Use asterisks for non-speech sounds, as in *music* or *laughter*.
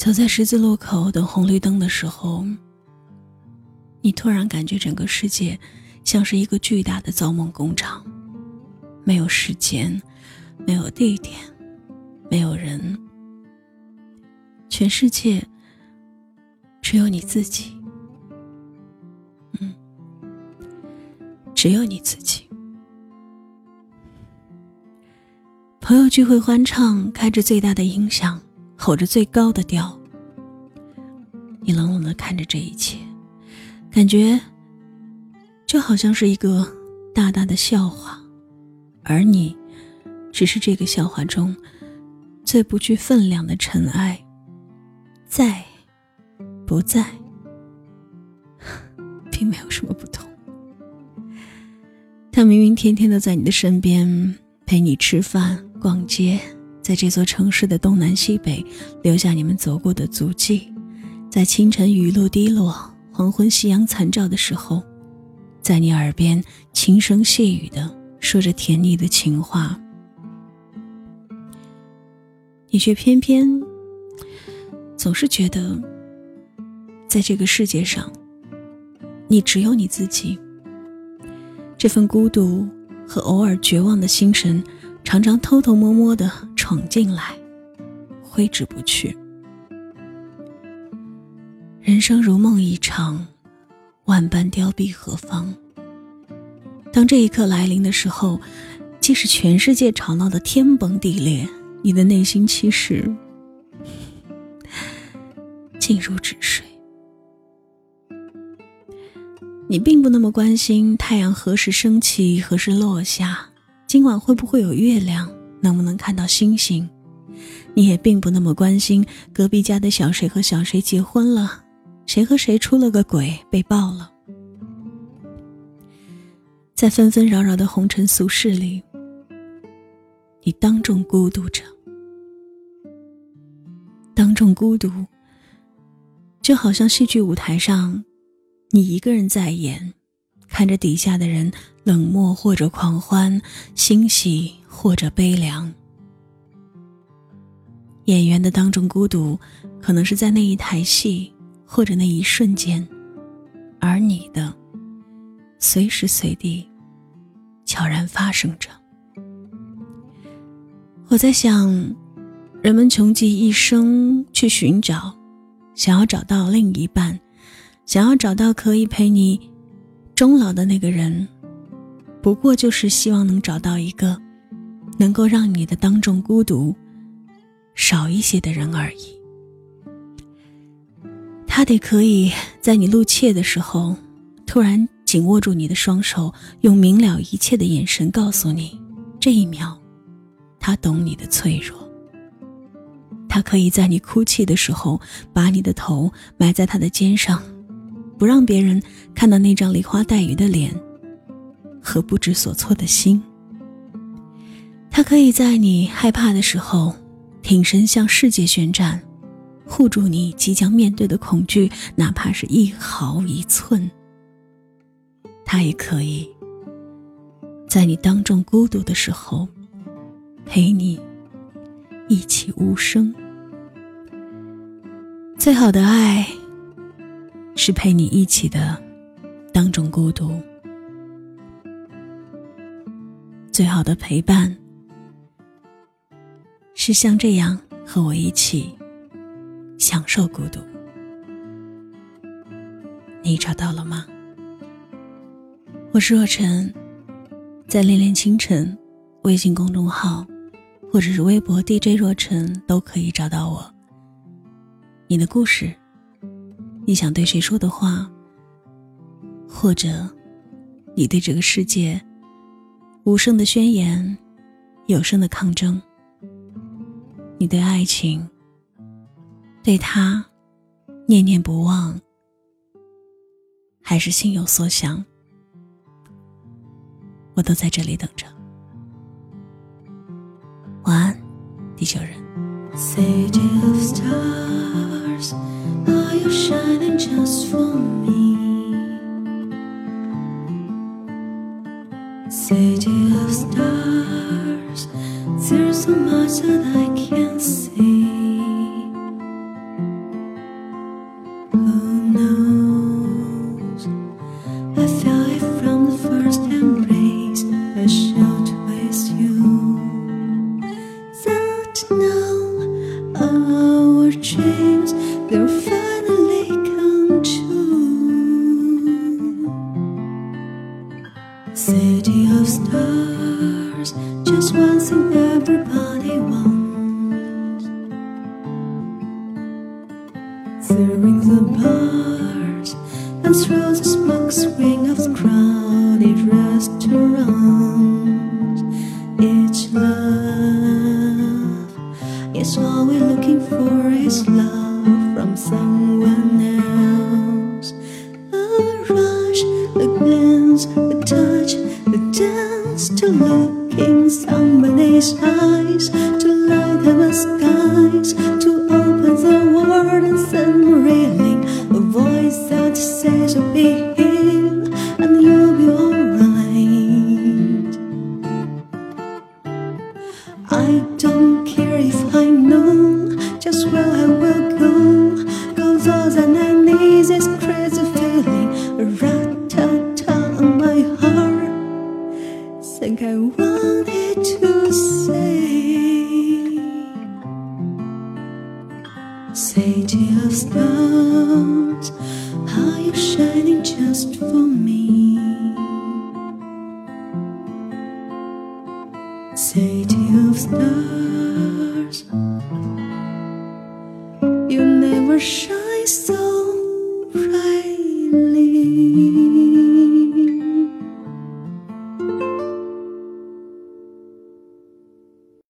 走在十字路口等红绿灯的时候，你突然感觉整个世界像是一个巨大的造梦工厂，没有时间，没有地点，没有人，全世界只有你自己。嗯，只有你自己。朋友聚会欢唱，开着最大的音响。吼着最高的调，你冷冷的看着这一切，感觉就好像是一个大大的笑话，而你只是这个笑话中最不具分量的尘埃，在不在，并没有什么不同。他明明天天都在你的身边，陪你吃饭、逛街。在这座城市的东南西北，留下你们走过的足迹；在清晨雨露滴落、黄昏夕阳残照的时候，在你耳边轻声细语的说着甜腻的情话，你却偏偏总是觉得，在这个世界上，你只有你自己。这份孤独和偶尔绝望的心神。常常偷偷摸摸的闯进来，挥之不去。人生如梦一场，万般凋敝何妨？当这一刻来临的时候，即使全世界吵闹的天崩地裂，你的内心其实 *laughs* 静如止水。你并不那么关心太阳何时升起，何时落下。今晚会不会有月亮？能不能看到星星？你也并不那么关心隔壁家的小谁和小谁结婚了，谁和谁出了个轨被爆了。在纷纷扰扰的红尘俗世里，你当众孤独着，当众孤独，就好像戏剧舞台上，你一个人在演。看着底下的人冷漠或者狂欢，欣喜或者悲凉。演员的当众孤独，可能是在那一台戏或者那一瞬间，而你的，随时随地，悄然发生着。我在想，人们穷极一生去寻找，想要找到另一半，想要找到可以陪你。终老的那个人，不过就是希望能找到一个能够让你的当众孤独少一些的人而已。他得可以在你露怯的时候，突然紧握住你的双手，用明了一切的眼神告诉你，这一秒，他懂你的脆弱。他可以在你哭泣的时候，把你的头埋在他的肩上。不让别人看到那张梨花带雨的脸和不知所措的心。他可以在你害怕的时候挺身向世界宣战，护住你即将面对的恐惧，哪怕是一毫一寸。他也可以在你当众孤独的时候陪你一起无声。最好的爱。是陪你一起的，当众孤独。最好的陪伴，是像这样和我一起享受孤独。你找到了吗？我是若晨，在恋恋清晨微信公众号，或者是微博 DJ 若晨都可以找到我。你的故事。你想对谁说的话，或者你对这个世界无声的宣言，有声的抗争。你对爱情，对他念念不忘，还是心有所想，我都在这里等着。晚安，地球人。shining just for me. City of stars, there's so much that I can't see. Who knows? I felt it from the first embrace. I should waste you. That now our dreams, they're. One thing everybody wants. Through the bars and through the smoke swing of crowded restaurants. Each love. It's all we're looking for is love from someone else. A rush, a glance, a touch, a dance to look City of stars, are you shining just for me? City of stars, you never shine.